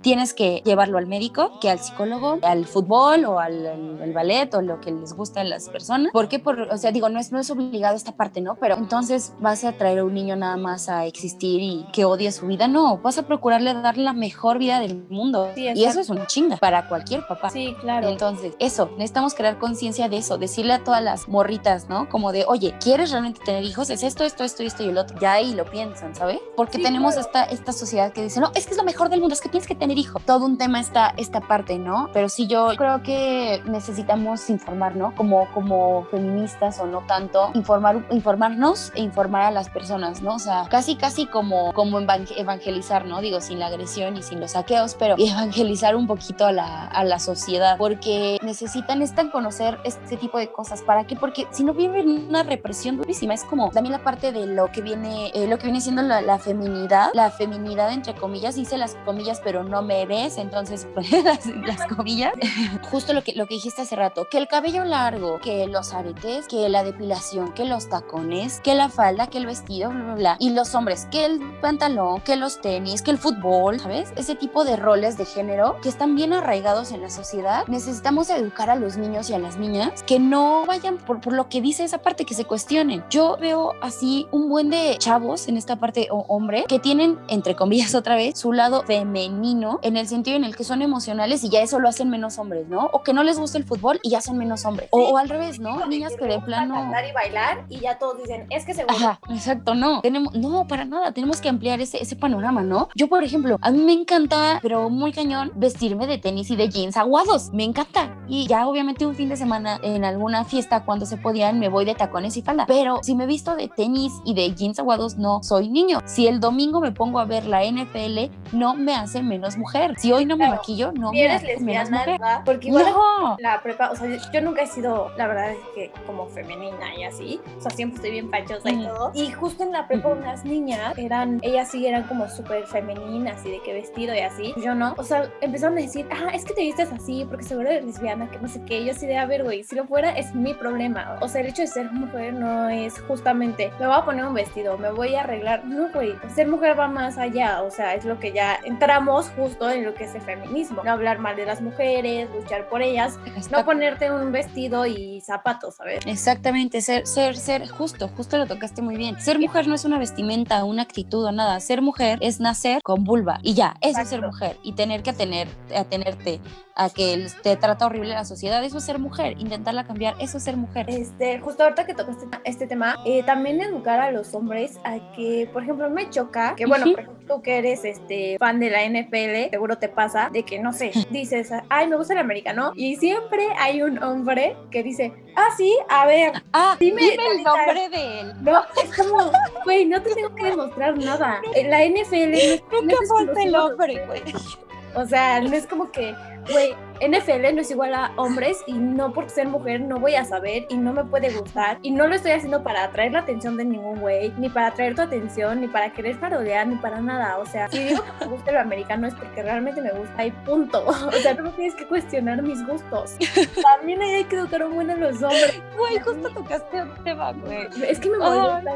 Tienes que llevarlo al médico, que al psicólogo, al fútbol o al, ballet o lo que les gusta a las personas. porque Por, o sea, digo, no es, no es obligado esta parte, ¿no? Pero entonces vas a traer a un niño nada más a existir y que odie su vida. No, vas a procurarle dar la mejor vida del mundo. y eso es una chinga para cualquier papá. Sí, claro. Entonces, eso, necesitamos crear conciencia de eso, decirle a todas las morritas, ¿no? Como de, oye, ¿quieres realmente tener hijos? Es esto, esto, esto, esto y el otro. Ya ahí lo piensan, ¿sabes? Porque tenemos esta, esta sociedad que dice, no, es que es lo mejor del mundo, es que tienes que tener hijos. Todo un tema está esta parte, ¿no? Pero sí, yo creo que necesitamos informar, ¿no? Como, como feministas o no tanto, informar, informarnos e informar a las personas, ¿no? O sea, casi, casi como, como evangelizar, ¿no? Digo, sin la agresión y sin los saqueos, pero evangelizar un poquito a la, a la sociedad, porque necesitan, necesitan conocer este tipo de cosas. ¿Para qué? Porque si no viven una represión durísima, es como también la parte de lo que viene, eh, lo que viene siendo la, la, feminidad, la feminidad entre comillas, dice las comillas, pero no me ves, entonces pues, las, las, comillas, justo lo que, lo que dijiste hace rato, que el cabello largo, que los aretes, que la depilación, que los tacones, que la falda, que el vestido, bla, bla, bla, y los hombres, que el pantalón, que los tenis, que el fútbol, ¿sabes? Ese tipo de roles de género que están bien arraigados en la sociedad. Necesitamos educar a los niños y a las niñas que no vayan por, por lo que dice esa parte, que se cuestionen. Yo veo así un buen de chavos en esta parte o hombre que tienen, entre comillas otra vez, su lado femenino en el sentido en el que son emocionales y ya eso lo hacen menos hombres, ¿no? O que no les gusta el fútbol y ya son menos hombres. o, al revés, ¿no? Niñas que de plano... Cantar y bailar y ya todos dicen, es que se Ajá, exacto, no. Tenemos, no, para nada. Tenemos que ampliar ese, ese panorama, ¿no? Yo, por ejemplo, a mí me encanta, pero muy cañón, vestirme de tenis y de jeans aguados. Me encanta. Y ya obviamente un fin de semana en alguna fiesta cuando se podían me voy de tacones y falda. Pero si me visto de tenis y de jeans aguados, no soy niño. Si el domingo me pongo a ver la NFL, no me hace menos mujer. Si hoy no me maquillo, no me hace menos mujer. Porque igual no. la prepa, o sea, yo nunca he sido, la verdad es que como femenina y así. O sea, siempre estoy bien pachosa y todo. Y justo en la prepa unas niñas eran, ellas sí eran como súper femeninas y de qué vestido y así. Yo no. O sea, empezaron a decir, ah, es que te vistes así porque seguro eres lesbiana, que no sé qué. yo así de, a ver, güey, si lo fuera es mi problema. O sea, el hecho de ser mujer no es justamente, me voy a poner un vestido, me voy a arreglar. No, güey, ser mujer va más allá. O sea, es lo que ya entramos justo en lo que es el feminismo. No hablar mal de las mujeres, luchar por ellas, no ponerte un vestido y zapatos, ¿sabes? Exactamente, ser, ser, ser, justo, justo lo tocaste muy bien. Ser mujer no es una vestimenta, una actitud o nada. Ser mujer es nacer con vulva y ya, eso es ser mujer. Y tener que atener, atenerte a que te trata horrible la sociedad, eso es ser mujer. Intentarla cambiar, eso es ser mujer. Este, justo ahorita que tocaste este tema, eh, también educar a los hombres a que, por ejemplo, me choca que, bueno, tú que eres este fan de la NFL, seguro te pasa de que, no sé, dices, ay, me gusta el americano, y siempre hay un hombre que dice, ah, sí, a ver, ah, dime, el nombre de él. No, es como, güey, no te tengo que demostrar nada. La NFL no, nunca falta el hombre, O sea, no es como que, güey, NFL no es igual a hombres y no por ser mujer no voy a saber y no me puede gustar y no lo estoy haciendo para atraer la atención de ningún güey, ni para atraer tu atención, ni para querer parodear, ni para nada. O sea, si digo que me gusta el americano es porque realmente me gusta y punto. O sea, no tienes que cuestionar mis gustos. También hay que educar un a los hombres. Güey, justo tocaste un tema, güey. Es que me molesta.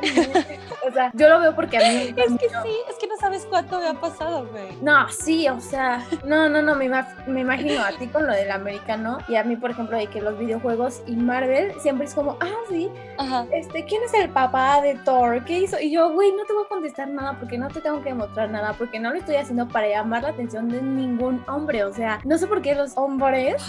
O sea, yo lo veo porque a mí. Es que sí, es que no sabes cuánto me ha pasado, güey. No, sí, o sea, no, no, no, me, me imagino a ti con lo del americano y a mí, por ejemplo, de que los videojuegos y Marvel siempre es como, ah, sí, Ajá. este, ¿quién es el papá de Thor? ¿Qué hizo? Y yo, güey, no te voy a contestar nada porque no te tengo que demostrar nada, porque no lo estoy haciendo para llamar la atención de ningún hombre, o sea, no sé por qué los hombres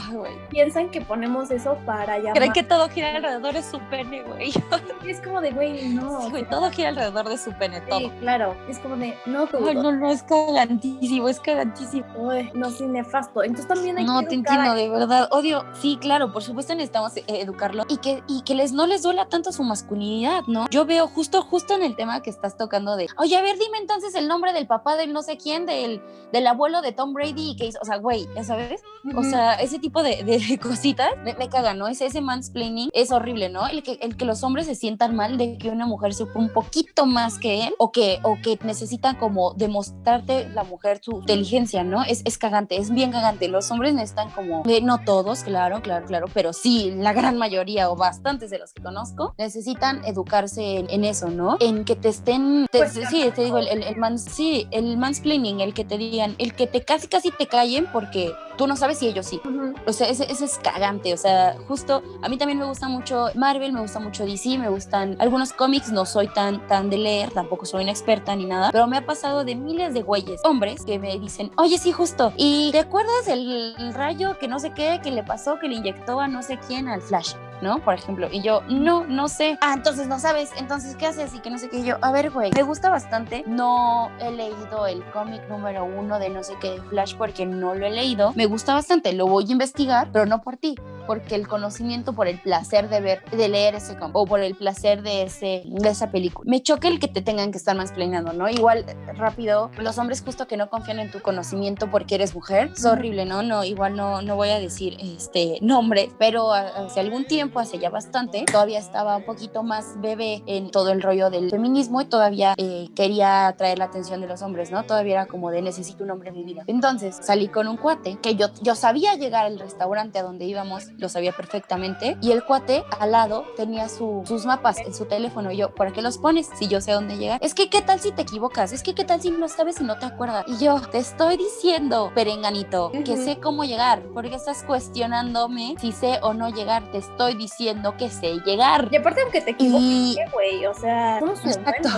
piensan que ponemos eso para llamar. Creen que todo gira alrededor de su pene, güey. es como de, güey, no. güey, todo gira alrededor de su pene, todo. Sí, claro, es como de, no, Ay, no, no, es cagantísimo, es cagantísimo. Uy, no, sí, nefasto. Entonces también hay no, que No, te entiendo, de verdad. Odio, sí, claro, por supuesto necesitamos eh, educarlo y que, y que les no les duela tanto su masculinidad, ¿no? Yo veo justo, justo en el tema que estás tocando de, oye, a ver, dime entonces el nombre del papá del no sé quién, del, del abuelo de Tom Brady, que hizo, o sea, güey, ya sabes, o sea, ese tipo de, de cositas me, me cagan, ¿no? Ese, ese mansplaining es horrible, ¿no? El que, el que los hombres se sientan mal de que una mujer sepa un poquito más que él o que, o que necesitan como demostrarte la mujer su inteligencia, ¿no? Es, es cagante, es bien cagante. Los hombres necesitan como, eh, no todos, claro, claro, claro, pero sí, la gran mayoría o bastantes de los que conozco necesitan educarse en, eso, ¿no? En que te estén, pues, sí, te digo, el, el, el sí, el mansplaining, el que te digan, el que te casi, casi te callen porque tú no sabes si ellos sí. O sea, ese, ese, es cagante. O sea, justo a mí también me gusta mucho Marvel, me gusta mucho DC, me gustan algunos cómics. No soy tan, tan de leer, tampoco soy una experta ni nada, pero me ha pasado de miles de güeyes, hombres, que me dicen, oye, sí, justo. ¿Y te acuerdas el, el rayo que no sé qué, que le pasó, que le inyectó a no sé quién al Flash? ¿no? Por ejemplo, y yo, no, no sé. Ah, entonces no sabes, entonces, ¿qué haces? Y que no sé qué. yo, a ver, güey, me gusta bastante. No he leído el cómic número uno de no sé qué Flash porque no lo he leído. Me gusta bastante, lo voy a investigar, pero no por ti, porque el conocimiento, por el placer de ver, de leer ese o por el placer de, ese, de esa película. Me choca el que te tengan que estar más planeando, ¿no? Igual, rápido, los hombres justo que no confían en tu conocimiento porque eres mujer, es horrible, ¿no? No, igual no, no voy a decir este nombre, pero hace algún tiempo, hace ya bastante, todavía estaba un poquito más bebé en todo el rollo del feminismo y todavía eh, quería atraer la atención de los hombres, ¿no? Todavía era como de necesito un hombre en mi vida. Entonces salí con un cuate que yo, yo sabía llegar al restaurante a donde íbamos, lo sabía perfectamente, y el cuate al lado tenía su, sus mapas en su teléfono. Y yo, ¿para qué los pones si yo sé dónde llegar? Es que, ¿qué tal si te equivocas? Es que, ¿qué tal si no sabes y no te acuerdas? Y yo, te estoy diciendo, perenganito, que sé cómo llegar, porque estás cuestionándome si sé o no llegar. Te estoy diciendo que sé llegar. Y aparte, aunque te equivoques, güey, o sea, somos Exacto.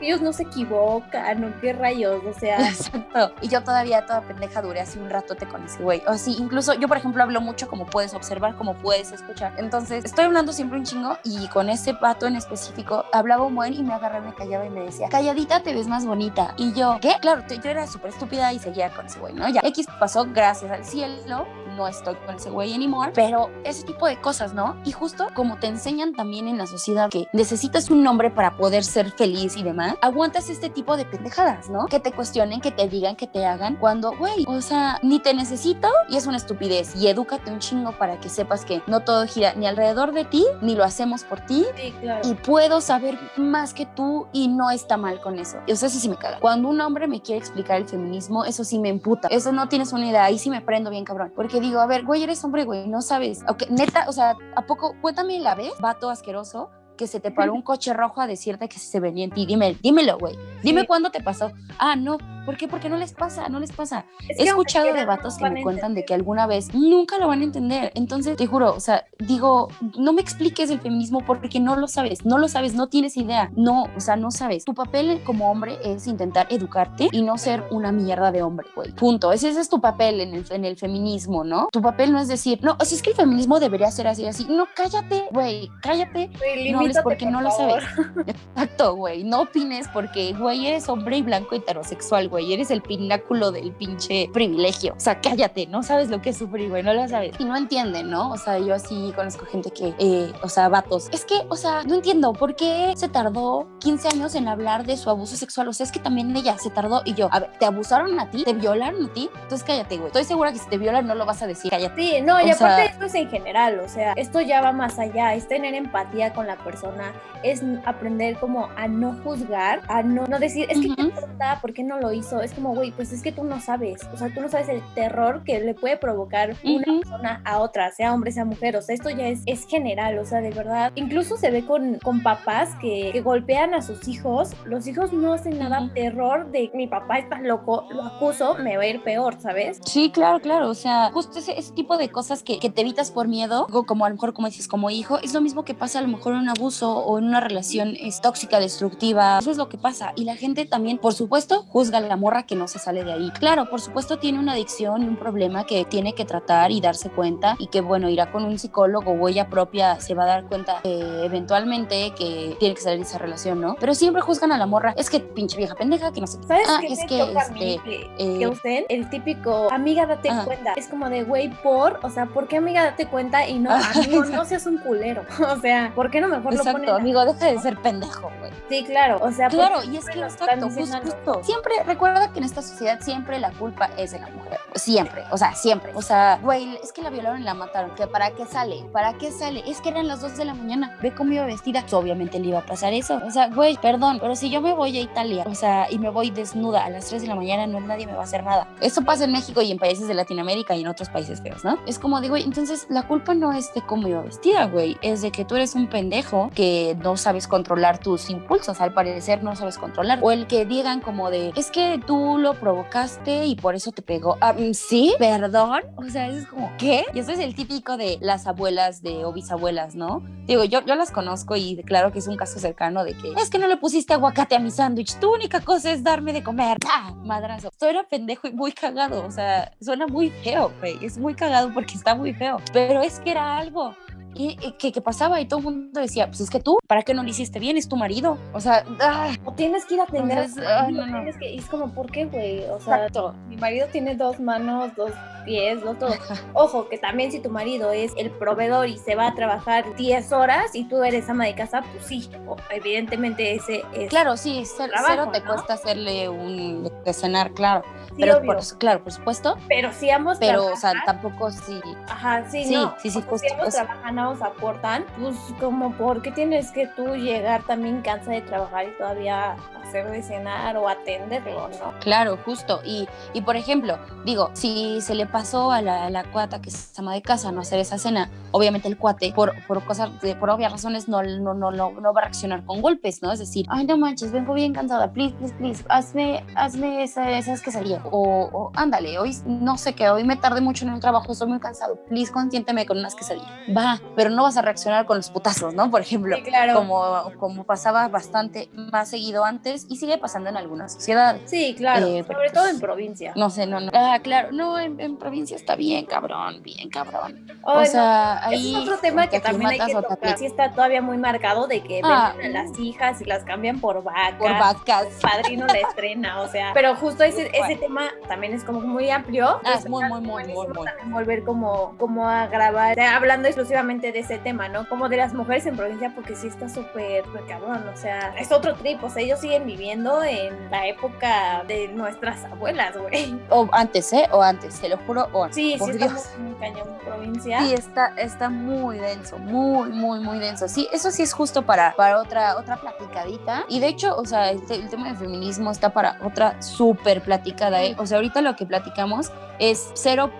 Ellos no se equivocan, ¿no? ¿Qué rayos? O sea. Exacto. Y yo todavía, toda pendeja, duré así un ratote con ese güey. O sí, incluso yo, por ejemplo, hablo mucho como puedes observar, como puedes escuchar. Entonces, estoy hablando siempre un chingo y con ese pato en específico hablaba un buen y me agarraba, me callaba y me decía, calladita te ves más bonita. Y yo, ¿qué? Claro, yo era súper estúpida y seguía con ese güey, ¿no? Ya X pasó, gracias al cielo, no estoy con ese güey anymore, pero ese tipo de cosas, ¿no? Y justo como te enseñan también en la sociedad que necesitas un nombre para poder ser feliz y demás, aguantas este tipo de pendejadas, ¿no? Que te cuestionen, que te digan, que te hagan, cuando, güey, o sea, ni te necesito y es una estupidez. Y edúcate un chingo para que sepas que no todo gira ni alrededor de ti, ni lo hacemos por ti. Sí, claro. Y puedo saber más que tú y no está mal con eso. O sea, eso sí me caga. Cuando un hombre me quiere explicar el feminismo, eso sí me emputa. Eso no tienes una idea. Ahí sí me prendo bien cabrón. Porque digo, a ver, güey, eres hombre, güey, no sabes. Okay, neta, o sea, ¿a poco? Cuéntame la vez, vato asqueroso, que se te paró un coche rojo a decirte que se venía en ti. Dime, dímelo, güey. Dime cuándo te pasó. Ah, no. ¿Por qué? Porque no les pasa, no les pasa. Es He que escuchado de vatos que me no van a cuentan de que alguna vez nunca lo van a entender. Entonces, te juro, o sea, digo, no me expliques el feminismo porque no lo sabes, no lo sabes, no tienes idea. No, o sea, no sabes. Tu papel como hombre es intentar educarte y no ser una mierda de hombre, güey. Punto. Ese, ese es tu papel en el, en el feminismo, ¿no? Tu papel no es decir, no, o sea, es que el feminismo debería ser así, así. No, cállate, güey, cállate. No hables porque por no lo sabes. Exacto, güey. No opines porque, güey, eres hombre y blanco heterosexual, güey. Güey. Eres el pináculo del pinche privilegio. O sea, cállate, no sabes lo que es sufrir, güey, no lo sabes. Y no entienden, ¿no? O sea, yo así conozco gente que, eh, o sea, vatos. Es que, o sea, no entiendo por qué se tardó 15 años en hablar de su abuso sexual. O sea, es que también ella se tardó y yo, a ver, ¿te abusaron a ti? ¿Te violaron a ti? Entonces cállate, güey. Estoy segura que si te violan no lo vas a decir, cállate. Sí, no, y O aparte sea- esto es en general, o sea, esto ya va más allá, es tener empatía con la persona, es aprender como a no juzgar, a no, no decir, es que Ujú. qué importa, ¿por qué no lo hizo? Es como, güey, pues es que tú no sabes, o sea, tú no sabes el terror que le puede provocar una persona a otra, sea hombre, sea mujer, o sea, esto ya es, es general, o sea, de verdad, incluso se ve con, con papás que, que golpean a sus hijos, los hijos no hacen nada, terror de mi papá está loco, lo acuso, me va a ir peor, ¿sabes? Sí, claro, claro. O sea, justo ese, ese tipo de cosas que, que te evitas por miedo, o como a lo mejor, como dices, como hijo, es lo mismo que pasa a lo mejor en un abuso o en una relación es, tóxica, destructiva. Eso es lo que pasa. Y la gente también, por supuesto, juzga a la morra que no se sale de ahí. Claro, por supuesto, tiene una adicción y un problema que tiene que tratar y darse cuenta y que, bueno, irá con un psicólogo o ella propia se va a dar cuenta eh, eventualmente que tiene que salir de esa relación, ¿no? Pero siempre juzgan a la morra. Es que pinche vieja pendeja, que no qué. ¿Sabes Ah, qué es me que, toca a mí este, que, eh, que usen? El típico, amiga, date Ajá. cuenta. Es como de, güey, por, o sea, ¿por qué amiga, date cuenta? Y no, Ah, amigo, no exacto. seas un culero. O sea, ¿por qué no mejor lo ponen? Exacto, amigo, deja de ser pendejo, güey. Sí, claro, o sea, ¿por Claro, y es que exacto, justo, justo. Siempre, recuerda que en esta sociedad siempre la culpa es de la mujer. Siempre, o sea, siempre. O sea, güey, es que la violaron y la mataron. ¿Que ¿Para qué sale? ¿Para qué sale? Es que eran las 2 de la mañana. Ve cómo iba vestida. Pues, obviamente le iba a pasar eso. O sea, güey, perdón, pero si yo me voy a Italia, o sea, y me voy desnuda a las 3 de la mañana, no nadie me va a hacer nada. Eso pasa en México y en países de Latinoamérica y en otros países feos, ¿no? Es como digo, entonces la culpa no es de cómo iba vestida, güey. Es de que tú eres un pendejo que no sabes controlar tus impulsos. Al parecer no sabes controlar. O el que digan como de, es que tú lo provocaste y por eso te pegó. Mm, sí, perdón. O sea, eso es como, ¿qué? Y eso es el típico de las abuelas de o bisabuelas, ¿no? Digo, yo, yo las conozco y claro que es un caso cercano de que es que no le pusiste aguacate a mi sándwich. Tu única cosa es darme de comer. ¡Ah! Madrazo. Esto era pendejo y muy cagado. O sea, suena muy feo, güey. Es muy cagado porque está muy feo. Pero es que era algo. Y, y que, que pasaba y todo el mundo decía, pues es que tú, ¿para qué no lo hiciste bien? Es tu marido. O sea, ¡ah! O tienes que ir a atender. Entonces, a tu ay, marido, no, no. que- y es como, ¿por qué, güey? O sea, Exacto. mi marido tiene dos manos, dos pies, dos todo. Ojo, que también si tu marido es el proveedor y se va a trabajar 10 horas y tú eres ama de casa, pues sí, evidentemente ese es. Claro, sí, Trabajo, cero te ¿no? cuesta hacerle un de cenar, claro. sí, pero por, claro, por supuesto. pero si ambos Pero, o sea, tampoco sí. Ajá, sí, Sí, no. sí, sí, O sea, justo, Si ambos trabajan, ambos aportan, pues como, ¿por qué tienes que tú llegar también cansada de trabajar y todavía hacer de cenar o atenderlo, no? Claro, justo. Y, y por ejemplo, digo, si se le pasó a la, a la cuata que es ama de casa no hacer esa cena, obviamente el cuate, por, por cosas, por obvias razones, no, no, no, no, va a reaccionar con golpes, ¿no? Es decir, ay, no manches, vengo bien cansada, please, please, please, hazme, hazme esa, esas quesadillas. O, o ándale, hoy no sé qué, hoy me tardé mucho en el trabajo, estoy muy cansado, please, consiénteme con unas quesadillas. Va, pero no vas a reaccionar con los putazos, ¿no? Por ejemplo Sí, claro. como, como pasaba bastante más seguido antes y sigue pasando en algunas sociedades. Sí, claro. Eh, sobre todo pues, en provincia. No sé, no, no. Ah, claro, no, en, en provincia está bien, cabrón, bien, cabrón. Ay, o sea, no, ahí. es otro tema te que también hay que tocar. Sí está todavía muy marcado de que Ah, venden a las hijas y las cambian por vacas. Por vacas. Padrino la estrena, o sea. Pero justo ese, ese tema también es como muy amplio. Ah, es muy, muy, muy, muy, muy. también volver como, como a grabar, hablando exclusivamente de ese tema, ¿no? Como de las mujeres en provincia, porque sí está súper, cabrón, o sea, es otro trip, o sea, ellos siguen viviendo en la época de nuestras abuelas, güey. O antes, ¿eh? O antes, te lo juro, o antes. Sí, por sí, Dios. estamos muy cañón provincia. Sí, está, está muy denso, muy, muy, muy denso. Sí, eso sí es justo para, para otra, otra platicadita. Y de hecho, o sea, el, te- el tema del feminismo está para otra súper platicada, ¿eh? O sea, ahorita lo que platicamos es 0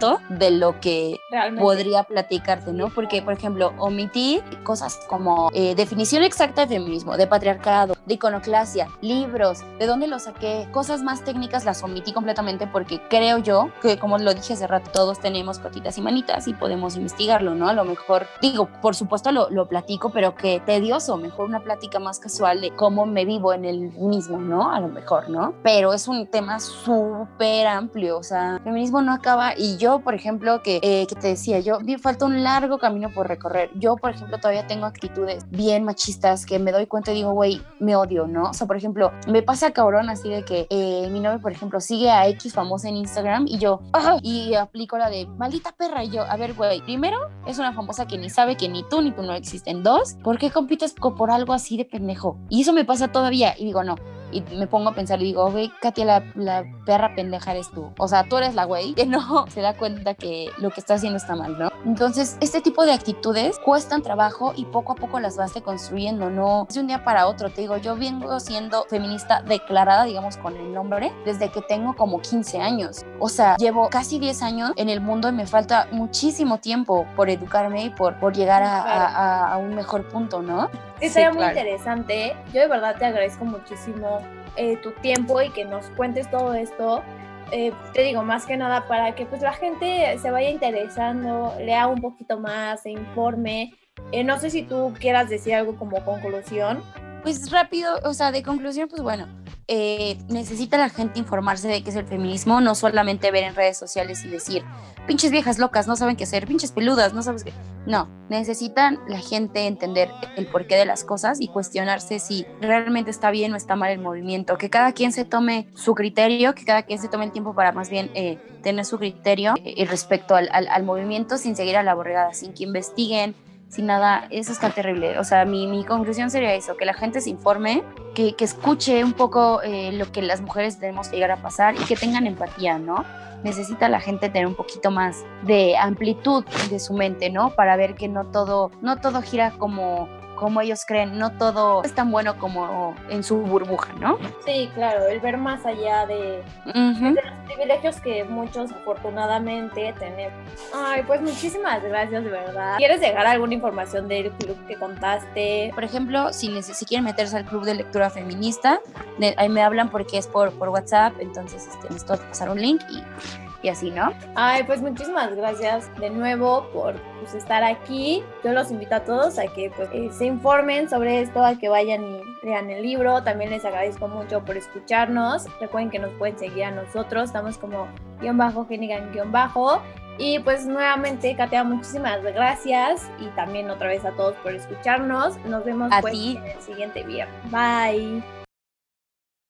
punto- pu- 0.00000.1% de lo que Realmente. podría platicarte, ¿no? Porque, por ejemplo, omití cosas como eh, definición exacta de feminismo, de patriarcado, de iconoclasia, libros, de dónde lo saqué, cosas más técnicas las omití completamente porque creo yo que, como lo dije hace rato, todos tenemos patitas y manitas y podemos investigarlo, ¿no? A lo mejor, digo, por supuesto lo, lo platico, pero que tedioso, mejor una plática más casual de cómo me vivo en el mismo, ¿no? A lo mejor, ¿no? Pero es un tema súper amplio, o sea, el feminismo no acaba y yo por ejemplo, que, eh, que te decía, yo me falta un largo camino por recorrer. Yo, por ejemplo, todavía tengo actitudes bien machistas que me doy cuenta y digo, güey, me odio, ¿no? O sea, por ejemplo, me pasa cabrón así de que eh, mi novio, por ejemplo, sigue a X famosa en Instagram y yo, y aplico la de maldita perra. Y yo, a ver, güey, primero es una famosa que ni sabe que ni tú ni tú no existen. Dos, ¿por qué compites por algo así de pendejo? Y eso me pasa todavía. Y digo, no, y me pongo a pensar y digo, güey, Katia, la, la, perra pendeja eres tú. O sea, tú eres la güey que no se da cuenta que lo que está haciendo está mal, ¿no? Entonces, este tipo de actitudes cuestan trabajo y poco a poco las vas deconstruyendo, no es de un día para otro. Te digo, yo vengo siendo feminista declarada, digamos, con el nombre, desde que tengo como 15 años. O sea, llevo casi 10 años en el mundo y me falta muchísimo tiempo por educarme y por, por llegar a, a, a un mejor punto, ¿no? Sí, sería muy interesante. Yo de verdad te agradezco muchísimo eh, tu tiempo y que nos cuentes todo esto. Eh, te digo, más que nada para que pues la gente se vaya interesando, lea un poquito más, se informe. Eh, no sé si tú quieras decir algo como conclusión. Pues rápido, o sea, de conclusión, pues bueno, eh, necesita la gente informarse de qué es el feminismo, no solamente ver en redes sociales y decir, pinches viejas locas, no saben qué hacer, pinches peludas, no sabes qué. No, necesitan la gente entender el porqué de las cosas y cuestionarse si realmente está bien o está mal el movimiento, que cada quien se tome su criterio, que cada quien se tome el tiempo para más bien eh, tener su criterio eh, respecto al, al movimiento sin seguir a la borregada, sin que investiguen, sin nada, eso está terrible. O sea, mi, mi conclusión sería eso, que la gente se informe, que, que escuche un poco eh, lo que las mujeres tenemos que llegar a pasar y que tengan empatía, ¿no? Necesita la gente tener un poquito más de amplitud de su mente, ¿no? Para ver que no todo, no todo gira como como ellos creen, no todo es tan bueno como en su burbuja, ¿no? Sí, claro, el ver más allá de, de los privilegios que muchos afortunadamente tenemos. Ay, pues muchísimas gracias, de verdad. ¿Quieres dejar alguna información del club que contaste? Por ejemplo, si, si quieren meterse al club de lectura feminista, ahí me hablan porque es por, por WhatsApp, entonces este, les tengo que pasar un link y y así, ¿no? Ay, pues muchísimas gracias de nuevo por pues, estar aquí. Yo los invito a todos a que pues, eh, se informen sobre esto, a que vayan y lean el libro. También les agradezco mucho por escucharnos. Recuerden que nos pueden seguir a nosotros. Estamos como guion bajo, Genigan guion bajo. Y pues nuevamente, Katia, muchísimas gracias y también otra vez a todos por escucharnos. Nos vemos pues, en el siguiente viernes. Bye.